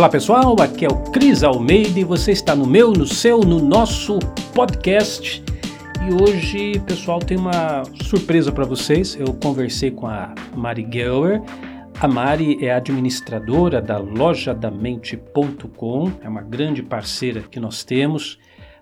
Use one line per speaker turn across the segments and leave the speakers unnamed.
Olá pessoal, aqui é o Cris Almeida e você está no meu, no seu, no nosso podcast. E hoje, pessoal, tem uma surpresa para vocês. Eu conversei com a Mari Geller. A Mari é administradora da lojadamente.com, é uma grande parceira que nós temos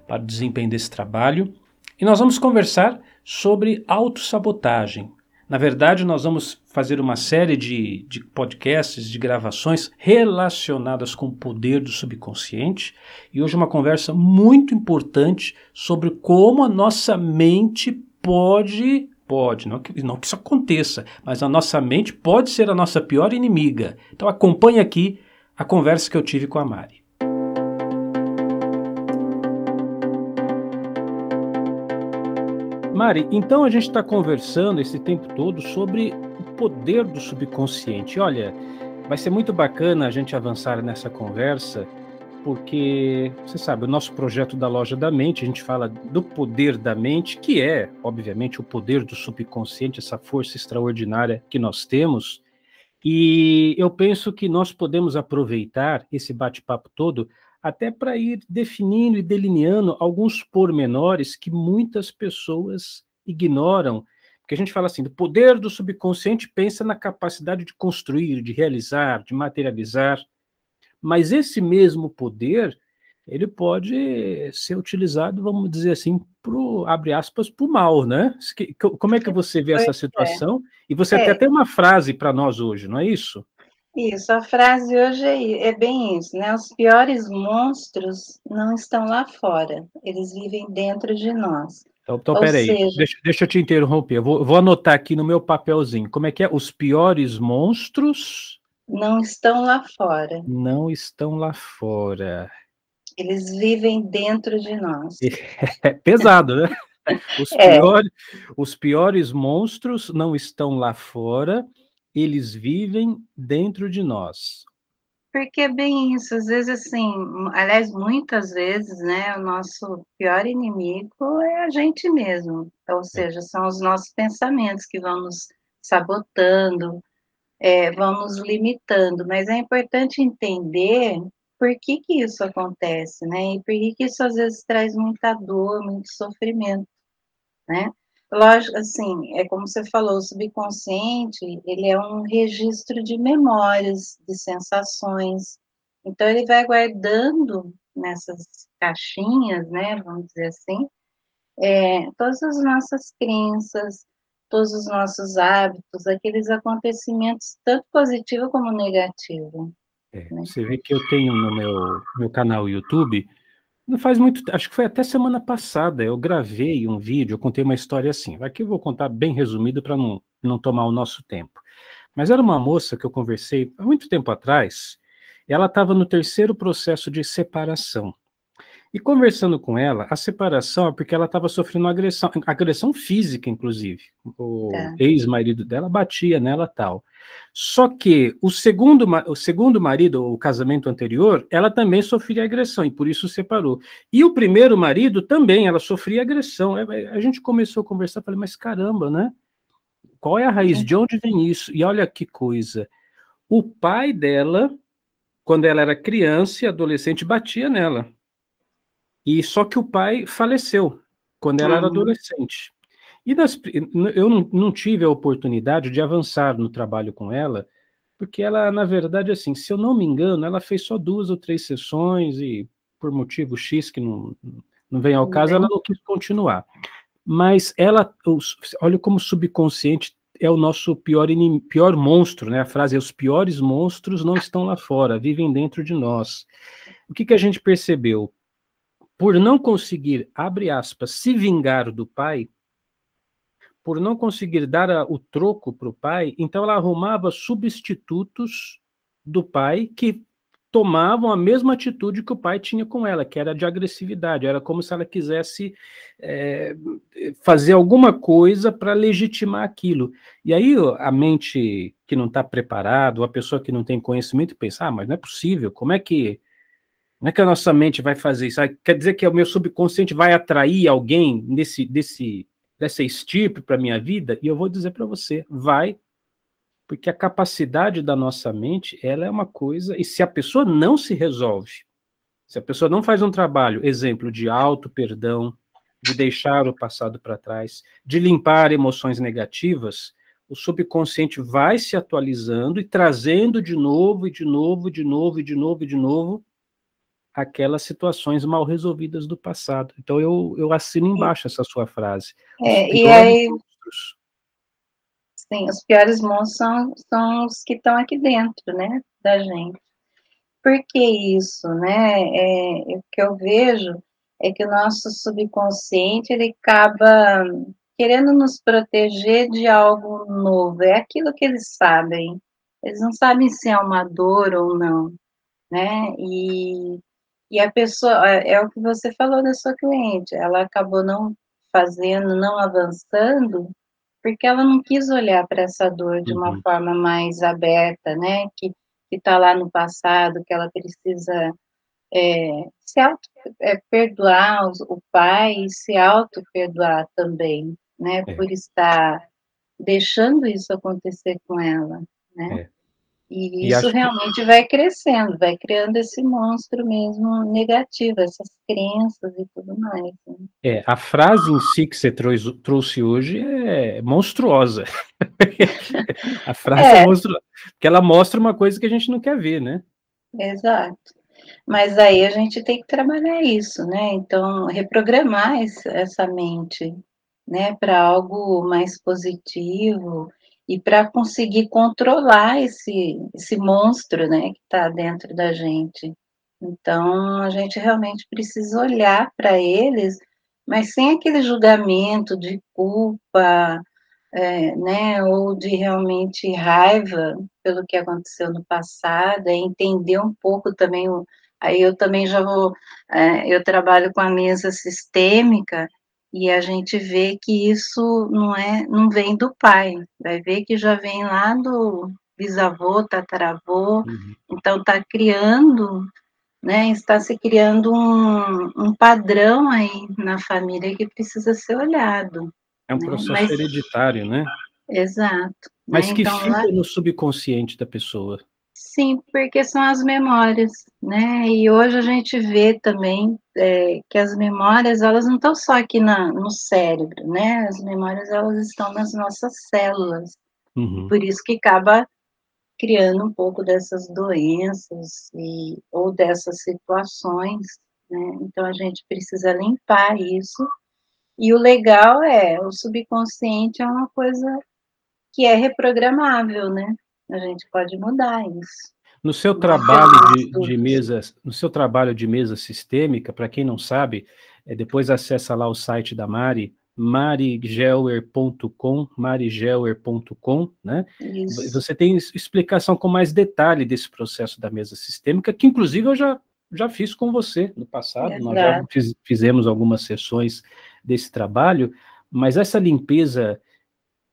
para o desempenho desse trabalho. E nós vamos conversar sobre autossabotagem. Na verdade, nós vamos fazer uma série de, de podcasts, de gravações relacionadas com o poder do subconsciente e hoje uma conversa muito importante sobre como a nossa mente pode pode, não que, não que isso aconteça, mas a nossa mente pode ser a nossa pior inimiga. Então acompanhe aqui a conversa que eu tive com a Mari. Mari, então a gente está conversando esse tempo todo sobre o poder do subconsciente. Olha, vai ser muito bacana a gente avançar nessa conversa, porque você sabe, o nosso projeto da Loja da Mente, a gente fala do poder da mente, que é, obviamente, o poder do subconsciente, essa força extraordinária que nós temos. E eu penso que nós podemos aproveitar esse bate-papo todo até para ir definindo e delineando alguns pormenores que muitas pessoas ignoram. Porque a gente fala assim, do poder do subconsciente pensa na capacidade de construir, de realizar, de materializar. Mas esse mesmo poder, ele pode ser utilizado, vamos dizer assim, pro, abre aspas, para o mal, né? Como é que você vê essa é. situação? E você é. até tem uma frase para nós hoje, não é isso?
Isso, a frase hoje é, é, bem isso, né? Os piores monstros não estão lá fora, eles vivem dentro de nós.
Então, então peraí, seja... deixa, deixa eu te interromper, eu vou, vou anotar aqui no meu papelzinho. Como é que é? Os piores monstros...
Não estão lá fora.
Não estão lá fora.
Eles vivem dentro de nós.
É pesado, né? Os, é. piores, os piores monstros não estão lá fora, eles vivem dentro de nós.
Porque é bem isso, às vezes assim, aliás, muitas vezes, né, o nosso pior inimigo é a gente mesmo, ou é. seja, são os nossos pensamentos que vão nos sabotando, é, vão nos limitando, mas é importante entender por que que isso acontece, né, e por que que isso às vezes traz muita dor, muito sofrimento, né, Lógico, assim, é como você falou, o subconsciente, ele é um registro de memórias, de sensações. Então, ele vai guardando nessas caixinhas, né, vamos dizer assim, é, todas as nossas crenças, todos os nossos hábitos, aqueles acontecimentos, tanto positivo como negativo.
É, né? Você vê que eu tenho no meu, meu canal YouTube não faz muito, acho que foi até semana passada, eu gravei um vídeo, eu contei uma história assim. Aqui eu vou contar bem resumido para não, não tomar o nosso tempo. Mas era uma moça que eu conversei há muito tempo atrás, ela estava no terceiro processo de separação. E conversando com ela, a separação é porque ela estava sofrendo agressão, agressão física, inclusive. O é. ex-marido dela batia nela tal. Só que o segundo, o segundo marido, o casamento anterior, ela também sofria agressão e por isso separou. E o primeiro marido também, ela sofria agressão. É, é, a gente começou a conversar, falei, mas caramba, né? Qual é a raiz? De onde vem isso? E olha que coisa. O pai dela, quando ela era criança e adolescente, batia nela. E só que o pai faleceu quando ela uhum. era adolescente. E eu não, não, tive a oportunidade de avançar no trabalho com ela, porque ela, na verdade, assim, se eu não me engano, ela fez só duas ou três sessões e por motivo X que não, não vem ao caso, ela não quis continuar. Mas ela, olha como o subconsciente é o nosso pior, inim, pior monstro, né? A frase é: os piores monstros não estão lá fora, vivem dentro de nós. O que, que a gente percebeu? Por não conseguir, abre aspas, se vingar do pai, por não conseguir dar a, o troco para o pai, então ela arrumava substitutos do pai que tomavam a mesma atitude que o pai tinha com ela, que era de agressividade, era como se ela quisesse é, fazer alguma coisa para legitimar aquilo. E aí a mente que não está preparada, a pessoa que não tem conhecimento, pensa, ah, mas não é possível, como é que como é que a nossa mente vai fazer isso? Quer dizer que o meu subconsciente vai atrair alguém desse, desse, dessa estirpe para a minha vida? E eu vou dizer para você, vai. Porque a capacidade da nossa mente, ela é uma coisa, e se a pessoa não se resolve, se a pessoa não faz um trabalho, exemplo, de auto-perdão, de deixar o passado para trás, de limpar emoções negativas, o subconsciente vai se atualizando e trazendo de novo, e de novo, de novo, e de novo, e de novo, aquelas situações mal resolvidas do passado. Então eu, eu assino embaixo essa sua frase.
É, e aí, monstros. sim, os piores monstros são, são os que estão aqui dentro, né, da gente. Por que isso, né? É, o que eu vejo é que o nosso subconsciente ele acaba querendo nos proteger de algo novo. É aquilo que eles sabem. Eles não sabem se é uma dor ou não, né? E e a pessoa, é, é o que você falou da sua cliente, ela acabou não fazendo, não avançando, porque ela não quis olhar para essa dor de uma uhum. forma mais aberta, né? Que está lá no passado, que ela precisa é, se auto, é, perdoar o pai e se auto-perdoar também, né? É. Por estar deixando isso acontecer com ela, né? É. E isso realmente que... vai crescendo, vai criando esse monstro mesmo negativo, essas crenças e tudo mais. Né?
É, a frase em si que você trouxe, trouxe hoje é monstruosa. a frase é. é monstruosa, porque ela mostra uma coisa que a gente não quer ver, né?
Exato. Mas aí a gente tem que trabalhar isso, né? Então, reprogramar essa mente, né, para algo mais positivo, e para conseguir controlar esse, esse monstro, né, que está dentro da gente. Então, a gente realmente precisa olhar para eles, mas sem aquele julgamento de culpa, é, né, ou de realmente raiva pelo que aconteceu no passado, é entender um pouco também, aí eu também já vou, é, eu trabalho com a mesa sistêmica, e a gente vê que isso não é, não vem do pai, vai ver que já vem lá do bisavô, tataravô, uhum. então está criando, né, está se criando um, um, padrão aí na família que precisa ser olhado.
É um né? processo Mas, hereditário, né?
Exato.
Mas né? que então, fica lá... no subconsciente da pessoa.
Sim, porque são as memórias, né? E hoje a gente vê também é, que as memórias, elas não estão só aqui na, no cérebro, né? As memórias, elas estão nas nossas células. Uhum. Por isso que acaba criando um pouco dessas doenças e, ou dessas situações, né? Então a gente precisa limpar isso. E o legal é, o subconsciente é uma coisa que é reprogramável, né? A gente pode mudar isso.
No seu trabalho de, de mesa, no seu trabalho de mesa sistêmica, para quem não sabe, é, depois acessa lá o site da Mari, marigelwer.com, marigelwer.com, né? Isso. Você tem explicação com mais detalhe desse processo da mesa sistêmica, que inclusive eu já, já fiz com você no passado, Exato. nós já fiz, fizemos algumas sessões desse trabalho, mas essa limpeza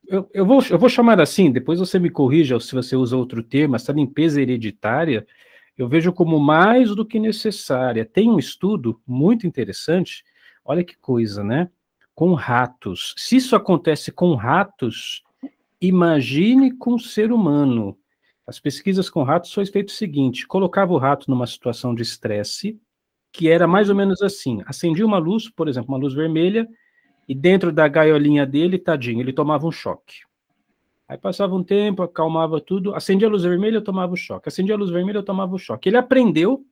eu, eu, vou, eu vou chamar assim, depois você me corrija se você usa outro termo, essa limpeza hereditária, eu vejo como mais do que necessária. Tem um estudo muito interessante, olha que coisa, né? Com ratos. Se isso acontece com ratos, imagine com o ser humano. As pesquisas com ratos foi feito o seguinte: colocava o rato numa situação de estresse, que era mais ou menos assim: acendia uma luz, por exemplo, uma luz vermelha, e dentro da gaiolinha dele, tadinho, ele tomava um choque. Aí passava um tempo, acalmava tudo, acendia a luz vermelha, eu tomava o choque. Acendia a luz vermelha, eu tomava o choque. Ele aprendeu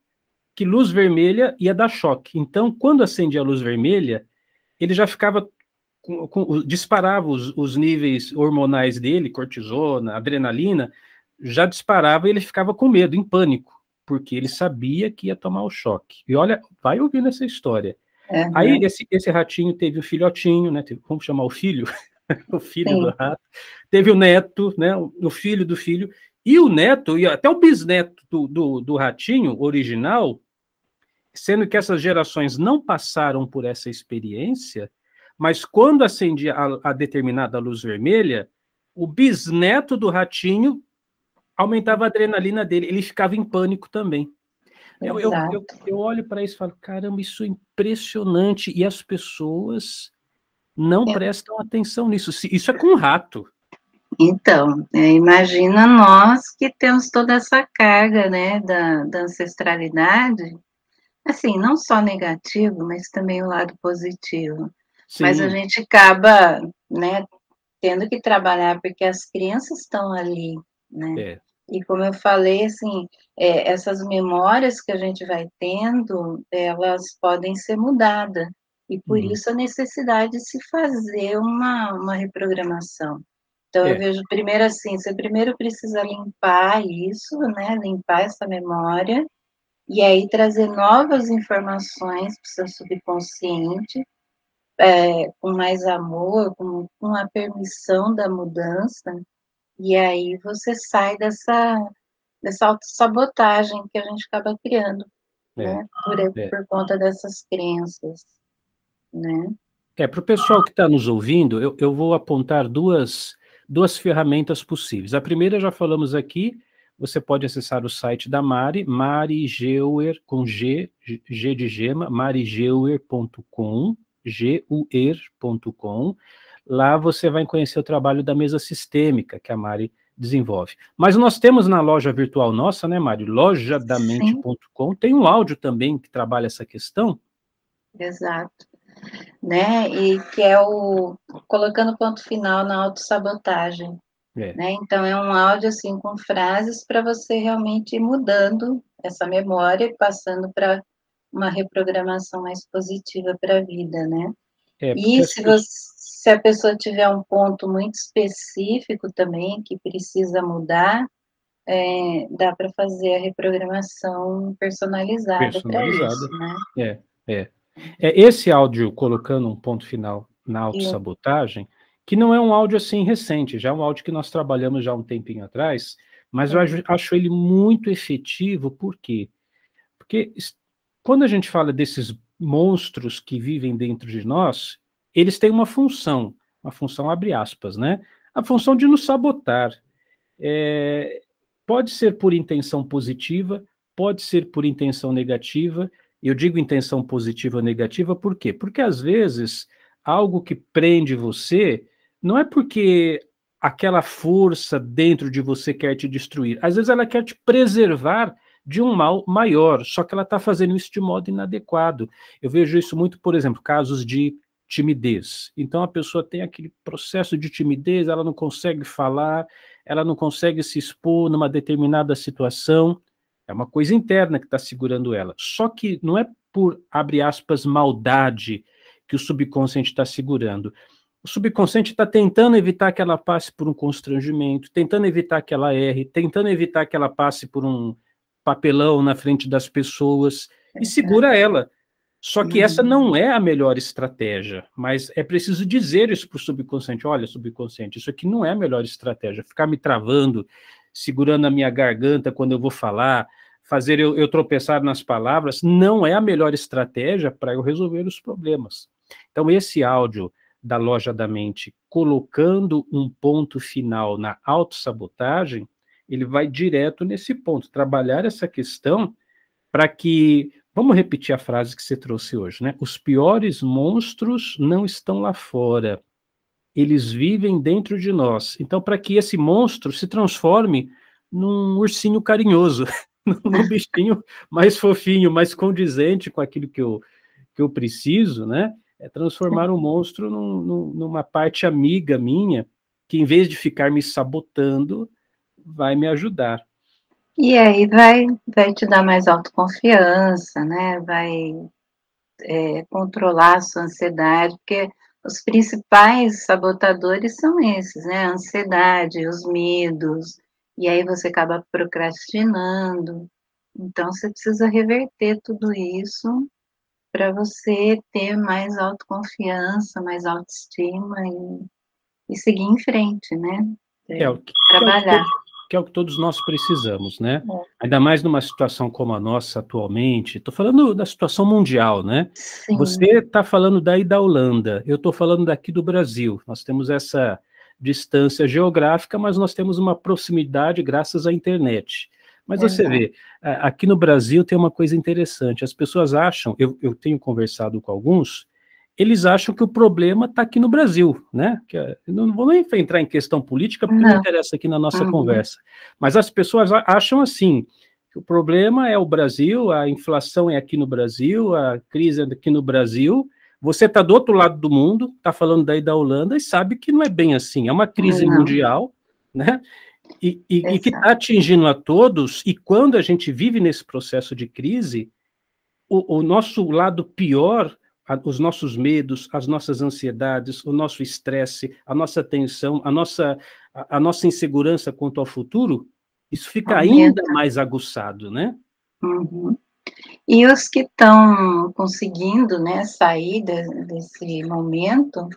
que luz vermelha ia dar choque. Então, quando acendia a luz vermelha, ele já ficava com, com, disparava os, os, níveis hormonais dele, cortisona, adrenalina, já disparava e ele ficava com medo, em pânico, porque ele sabia que ia tomar o choque. E olha, vai ouvindo essa história. Uhum. Aí esse, esse ratinho teve o filhotinho, né? Teve, vamos chamar o filho, o filho Sim. do rato. Teve o neto, né? O filho do filho. E o neto, e até o bisneto do, do, do ratinho original, sendo que essas gerações não passaram por essa experiência, mas quando acendia a, a, determinada luz vermelha, o bisneto do ratinho aumentava a adrenalina dele, ele ficava em pânico também. Eu, eu, eu, eu, olho para isso e falo, caramba, isso é impressionante, e as pessoas não é. prestam atenção nisso. Isso é com rato.
Então, é, imagina nós que temos toda essa carga, né, da, da ancestralidade, assim, não só negativo, mas também o lado positivo. Sim. Mas a gente acaba, né, tendo que trabalhar porque as crianças estão ali, né? É. E como eu falei, assim, é, essas memórias que a gente vai tendo, elas podem ser mudadas. E por uhum. isso a necessidade de se fazer uma, uma reprogramação. Então, é. eu vejo primeiro assim, você primeiro precisa limpar isso, né? Limpar essa memória, e aí trazer novas informações para o seu subconsciente, é, com mais amor, com, com a permissão da mudança, e aí você sai dessa, dessa autossabotagem que a gente acaba criando, é. né? Por, é. por conta dessas crenças, né?
É, para o pessoal que está nos ouvindo, eu, eu vou apontar duas duas ferramentas possíveis. A primeira já falamos aqui, você pode acessar o site da Mari, marigeuer, com G, G de gema, marigeuer.com, G-U-E-R.com. Lá você vai conhecer o trabalho da mesa sistêmica que a Mari desenvolve. Mas nós temos na loja virtual nossa, né, Mari, lojadamente.com, tem um áudio também que trabalha essa questão.
Exato né? E que é o colocando ponto final na autossabotagem. É. Né? Então, é um áudio assim com frases para você realmente ir mudando essa memória e passando para uma reprogramação mais positiva para a vida, né? É, e se, você, se a pessoa tiver um ponto muito específico também que precisa mudar, é, dá para fazer a reprogramação personalizada, personalizada. para isso, né?
É, é. É esse áudio, colocando um ponto final na autossabotagem, que não é um áudio assim recente, já é um áudio que nós trabalhamos já há um tempinho atrás, mas eu acho, acho ele muito efetivo, por quê? Porque quando a gente fala desses monstros que vivem dentro de nós, eles têm uma função, uma função abre aspas, né? A função de nos sabotar. É, pode ser por intenção positiva, pode ser por intenção negativa, eu digo intenção positiva ou negativa, por quê? Porque às vezes algo que prende você não é porque aquela força dentro de você quer te destruir. Às vezes ela quer te preservar de um mal maior, só que ela está fazendo isso de modo inadequado. Eu vejo isso muito, por exemplo, casos de timidez. Então a pessoa tem aquele processo de timidez, ela não consegue falar, ela não consegue se expor numa determinada situação. É uma coisa interna que está segurando ela. Só que não é por, abre aspas, maldade que o subconsciente está segurando. O subconsciente está tentando evitar que ela passe por um constrangimento, tentando evitar que ela erre, tentando evitar que ela passe por um papelão na frente das pessoas e segura ela. Só que essa uhum. não é a melhor estratégia, mas é preciso dizer isso para o subconsciente. Olha, subconsciente, isso aqui não é a melhor estratégia. Ficar me travando, segurando a minha garganta quando eu vou falar, fazer eu, eu tropeçar nas palavras, não é a melhor estratégia para eu resolver os problemas. Então, esse áudio da loja da mente colocando um ponto final na autossabotagem, ele vai direto nesse ponto, trabalhar essa questão para que, vamos repetir a frase que você trouxe hoje, né? Os piores monstros não estão lá fora, eles vivem dentro de nós. Então, para que esse monstro se transforme num ursinho carinhoso, num bichinho mais fofinho, mais condizente com aquilo que eu, que eu preciso, né? É transformar o um monstro num, num, numa parte amiga minha, que em vez de ficar me sabotando, vai me ajudar.
E aí vai, vai te dar mais autoconfiança, né? Vai é, controlar a sua ansiedade, porque os principais sabotadores são esses, né? A ansiedade, os medos, e aí você acaba procrastinando. Então, você precisa reverter tudo isso para você ter mais autoconfiança, mais autoestima e, e seguir em frente, né?
É, o que, trabalhar. Que que é o que todos nós precisamos, né? É. Ainda mais numa situação como a nossa atualmente. Estou falando da situação mundial, né? Sim. Você está falando daí da Holanda, eu estou falando daqui do Brasil. Nós temos essa distância geográfica, mas nós temos uma proximidade graças à internet. Mas é você vê, aqui no Brasil tem uma coisa interessante: as pessoas acham, eu, eu tenho conversado com alguns, eles acham que o problema está aqui no Brasil, né? Que, é, não vou nem entrar em questão política, porque não, não interessa aqui na nossa uhum. conversa. Mas as pessoas acham assim, que o problema é o Brasil, a inflação é aqui no Brasil, a crise é aqui no Brasil. Você está do outro lado do mundo, está falando daí da Holanda, e sabe que não é bem assim. É uma crise não. mundial, né? E, e, e que está atingindo a todos, e quando a gente vive nesse processo de crise, o, o nosso lado pior os nossos medos, as nossas ansiedades, o nosso estresse, a nossa tensão, a nossa, a, a, nossa insegurança quanto ao futuro, isso fica Aumenta. ainda mais aguçado, né?
Uhum. E os que estão conseguindo né, sair de, desse momento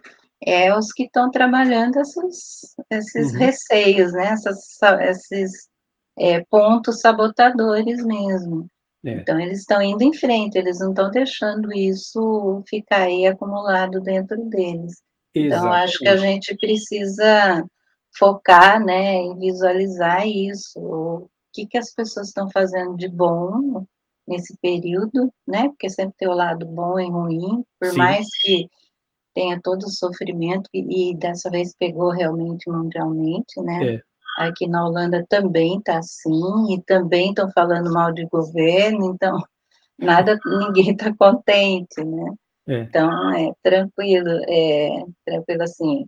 é os que estão trabalhando esses, esses uhum. receios, né, essas, esses é, pontos sabotadores mesmo. É. Então, eles estão indo em frente, eles não estão deixando isso ficar aí acumulado dentro deles. Exatamente. Então, acho que a gente precisa focar, né, e visualizar isso, o que, que as pessoas estão fazendo de bom nesse período, né, porque sempre tem o lado bom e ruim, por Sim. mais que tenha todo o sofrimento, e, e, dessa vez pegou realmente mundialmente, né, é. Aqui na Holanda também está assim, e também estão falando mal de governo, então nada, ninguém está contente, né? É. Então, é tranquilo, é tranquilo assim,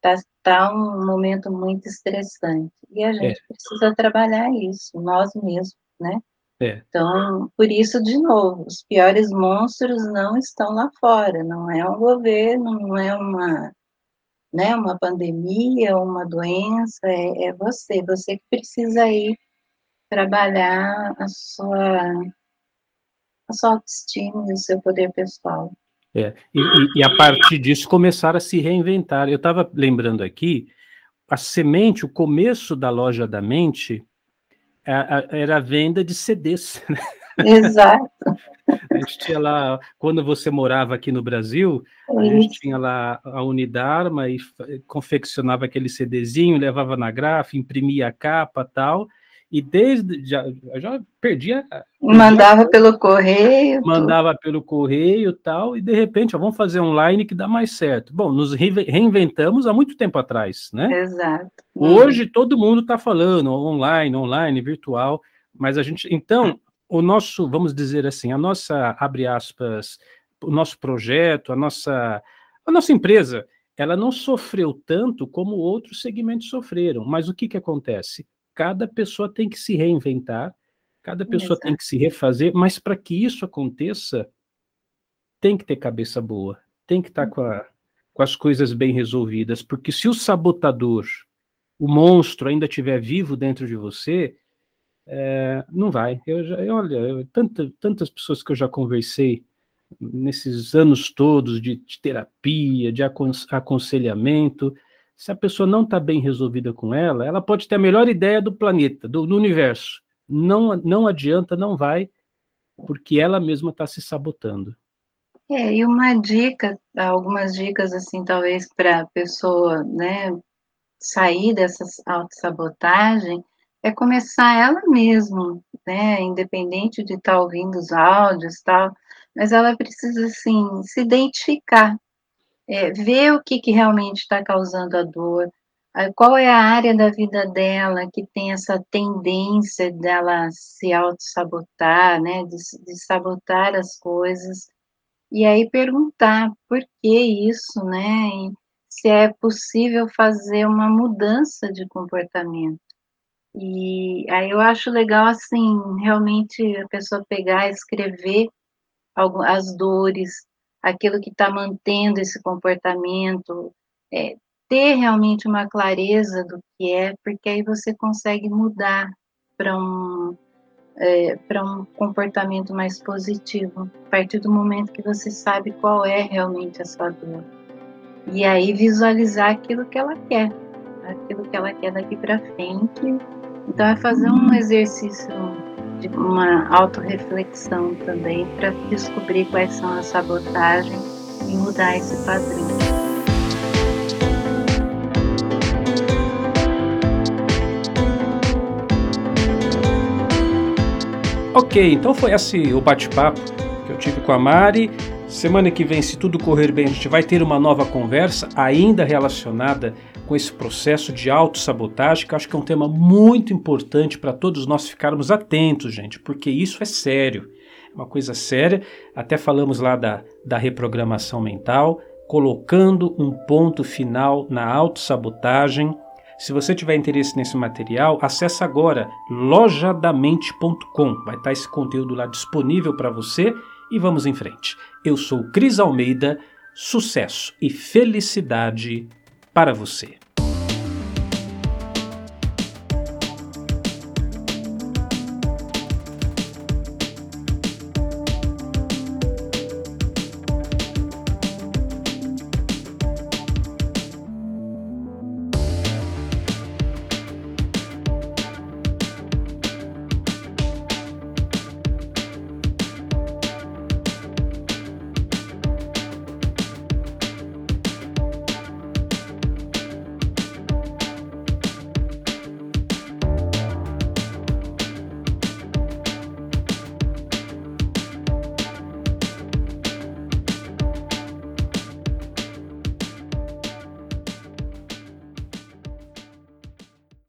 tá, tá um momento muito estressante, e a gente é. precisa trabalhar isso, nós mesmos, né? É. Então, por isso, de novo, os piores monstros não estão lá fora, não é um governo, não é uma né, uma pandemia, uma doença, é, é você, você que precisa ir trabalhar a sua, a sua autoestima e o seu poder pessoal.
É, e, e, a partir disso começar a se reinventar. Eu estava lembrando aqui, a semente, o começo da loja da mente era a venda de CDs. Né?
Exato.
A gente tinha lá, quando você morava aqui no Brasil, a gente tinha lá a Unidarma e confeccionava aquele CDzinho, levava na gráfica, imprimia a capa tal, e desde já, já perdia.
Mandava pelo correio.
Mandava pelo correio tal, e de repente, ó, vamos fazer online que dá mais certo. Bom, nos reinventamos há muito tempo atrás, né?
Exato.
Hoje todo mundo está falando online, online, virtual, mas a gente. Então, o nosso, vamos dizer assim, a nossa, abre aspas, o nosso projeto, a nossa, a nossa empresa, ela não sofreu tanto como outros segmentos sofreram. Mas o que, que acontece? Cada pessoa tem que se reinventar, cada pessoa Exato. tem que se refazer, mas para que isso aconteça, tem que ter cabeça boa, tem que estar tá com, a, com as coisas bem resolvidas, porque se o sabotador, o monstro ainda estiver vivo dentro de você, é, não vai. Eu já, eu, olha, eu, tanta, tantas pessoas que eu já conversei nesses anos todos de, de terapia, de aconselhamento, se a pessoa não está bem resolvida com ela, ela pode ter a melhor ideia do planeta, do, do universo. Não, não adianta, não vai, porque ela mesma está se sabotando.
É, e uma dica, algumas dicas assim, talvez para a pessoa, né, sair dessa autossabotagem, é começar ela mesma, né, independente de estar tá ouvindo os áudios tal, mas ela precisa, assim, se identificar, é, ver o que, que realmente está causando a dor, qual é a área da vida dela que tem essa tendência dela se auto-sabotar, né, de, de sabotar as coisas, e aí perguntar por que isso, né, e se é possível fazer uma mudança de comportamento. E aí eu acho legal, assim, realmente a pessoa pegar, escrever as dores, aquilo que está mantendo esse comportamento, é, ter realmente uma clareza do que é, porque aí você consegue mudar para um, é, para um comportamento mais positivo, a partir do momento que você sabe qual é realmente a sua dor. E aí visualizar aquilo que ela quer, aquilo que ela quer daqui para frente então é fazer um exercício de uma autorreflexão também para descobrir quais são as sabotagens e mudar esse padrão.
Ok, então foi esse o bate-papo que eu tive com a Mari. Semana que vem, se tudo correr bem, a gente vai ter uma nova conversa, ainda relacionada com esse processo de autossabotagem, que acho que é um tema muito importante para todos nós ficarmos atentos, gente, porque isso é sério. É uma coisa séria. Até falamos lá da, da reprogramação mental, colocando um ponto final na autossabotagem. Se você tiver interesse nesse material, acesse agora lojadamente.com. Vai estar esse conteúdo lá disponível para você e vamos em frente. Eu sou Cris Almeida, sucesso e felicidade para você.